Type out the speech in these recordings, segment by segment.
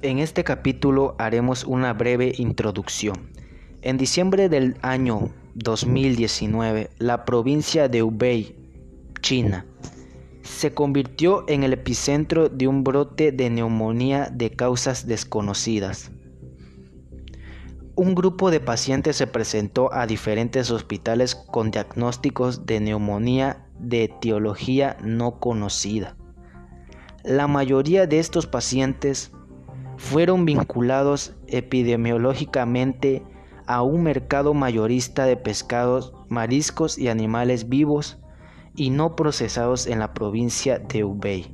En este capítulo haremos una breve introducción. En diciembre del año 2019, la provincia de Hubei, China, se convirtió en el epicentro de un brote de neumonía de causas desconocidas. Un grupo de pacientes se presentó a diferentes hospitales con diagnósticos de neumonía de etiología no conocida. La mayoría de estos pacientes fueron vinculados epidemiológicamente a un mercado mayorista de pescados, mariscos y animales vivos y no procesados en la provincia de Hubei.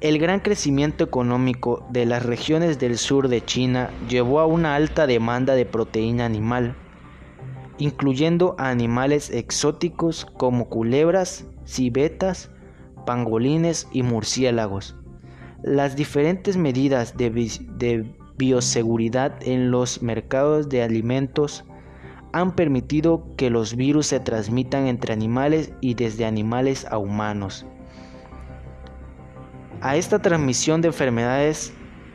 El gran crecimiento económico de las regiones del sur de China llevó a una alta demanda de proteína animal, incluyendo a animales exóticos como culebras, civetas, pangolines y murciélagos. Las diferentes medidas de, bioseguridad en los mercados de alimentos han permitido que los virus se transmitan entre animales y desde animales a humanos. A esta transmisión de enfermedades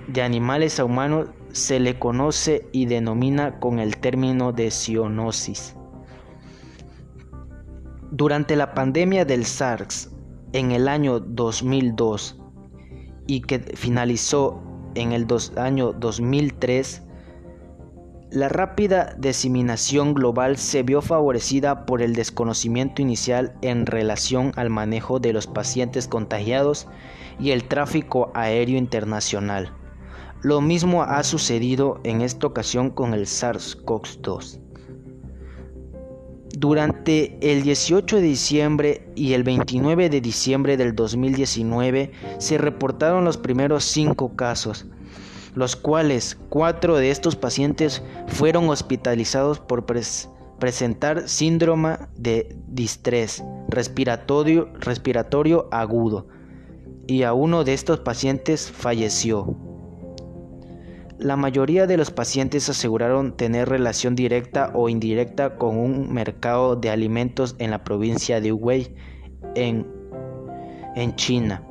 de animales a humanos se le conoce y denomina con el término de zoonosis. Durante la pandemia del SARS en el año 2002 y que finalizó en el año 2003, la rápida diseminación global se vio favorecida por el desconocimiento inicial en relación al manejo de los pacientes contagiados y el tráfico aéreo internacional. Lo mismo ha sucedido en esta ocasión con el SARS-CoV-2. Durante el 18 de diciembre y el 29 de diciembre del 2019 se reportaron los primeros cinco casos, los cuales cuatro de estos pacientes fueron hospitalizados por presentar síndrome de distrés respiratorio, respiratorio agudo y a uno de estos pacientes falleció. La mayoría de los pacientes aseguraron tener relación directa o indirecta con un mercado de alimentos en la provincia de Hubei, en, en China.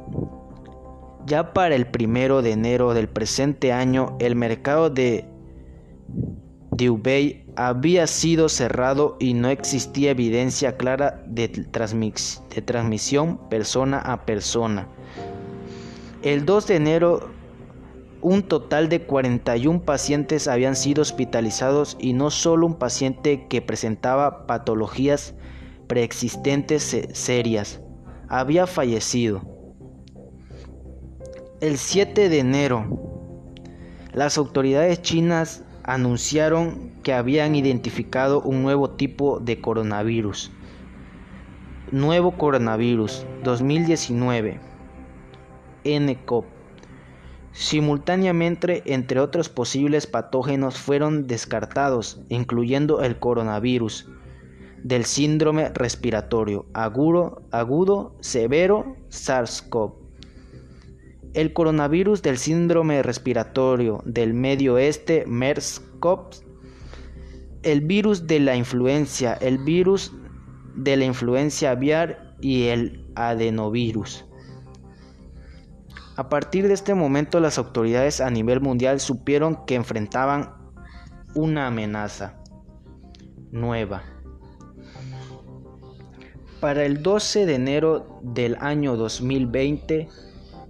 Ya para el primero de enero del presente año, el mercado de, de Hubei había sido cerrado y no existía evidencia clara de, de transmisión persona a persona. El 2 de enero, un total de 41 pacientes habían sido hospitalizados y no solo un paciente que presentaba patologías preexistentes serias había fallecido. El 7 de enero, las autoridades chinas anunciaron que habían identificado un nuevo tipo de coronavirus. Nuevo coronavirus 2019 NCOV. Simultáneamente, entre otros posibles patógenos fueron descartados, incluyendo el coronavirus del síndrome respiratorio agudo, agudo severo SARS-CoV. El coronavirus del síndrome respiratorio del Medio Oeste MERS-CoV. El virus de la influencia, el virus de la influencia aviar y el adenovirus. A partir de este momento las autoridades a nivel mundial supieron que enfrentaban una amenaza nueva. Para el 12 de enero del año 2020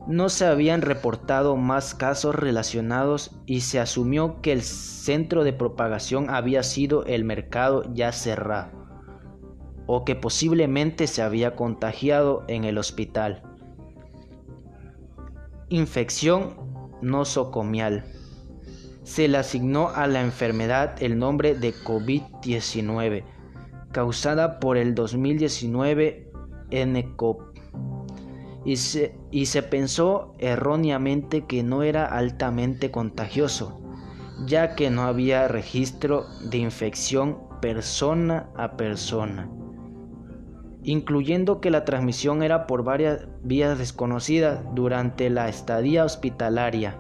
no se habían reportado más casos relacionados y se asumió que el centro de propagación había sido el mercado ya cerrado o que posiblemente se había contagiado en el hospital. Infección nosocomial. Se le asignó a la enfermedad el nombre de COVID-19, causada por el 2019 NCOV. Y se, y se pensó erróneamente que no era altamente contagioso, ya que no había registro de infección persona a persona incluyendo que la transmisión era por varias vías desconocidas durante la estadía hospitalaria.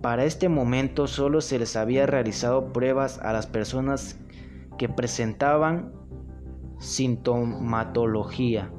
Para este momento solo se les había realizado pruebas a las personas que presentaban sintomatología.